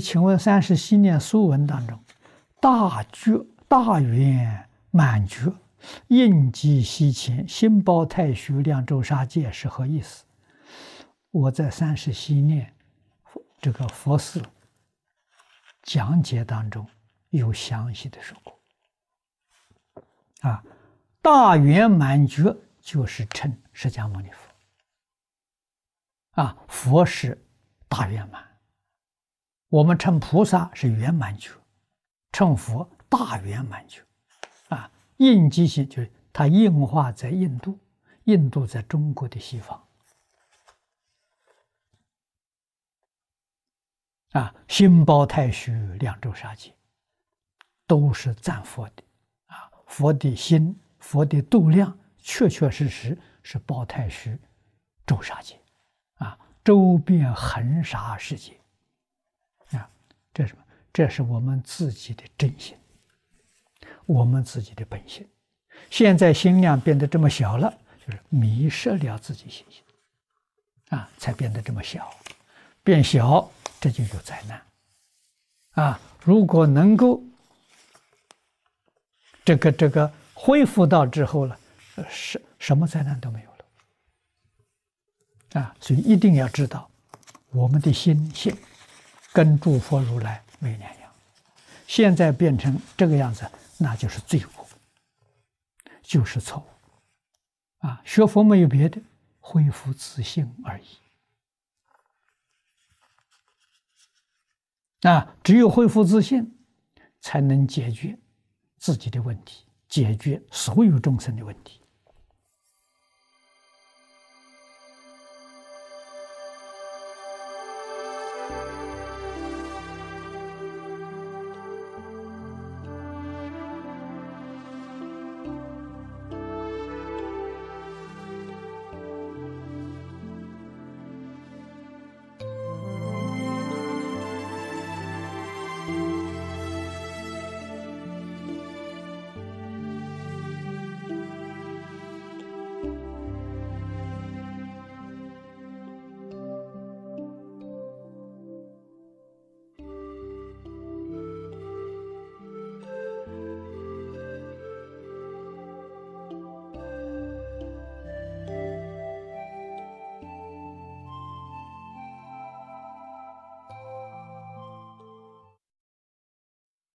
请问三十系念疏文当中，大觉、大圆满觉、应机西前、心包太虚、量周杀戒是何意思？我在三十系念这个佛寺讲解当中有详细的说过。啊，大圆满觉就是称释迦牟尼佛。啊，佛是大圆满，我们称菩萨是圆满觉，称佛大圆满觉。啊，应机性就是它印化在印度，印度在中国的西方。啊，心包太虚，两周杀戒，都是赞佛的。啊，佛的心，佛的度量，确确实实是包太虚，周杀戒。周遍横沙世界，这是什么？这是我们自己的真心，我们自己的本性。现在心量变得这么小了，就是迷失了自己心性，啊，才变得这么小。变小，这就有灾难。啊，如果能够这个这个恢复到之后了，什什么灾难都没有了。啊，所以一定要知道，我们的心性跟诸佛如来没两样。现在变成这个样子，那就是罪过，就是错误。啊，学佛没有别的，恢复自信而已。啊，只有恢复自信，才能解决自己的问题，解决所有众生的问题。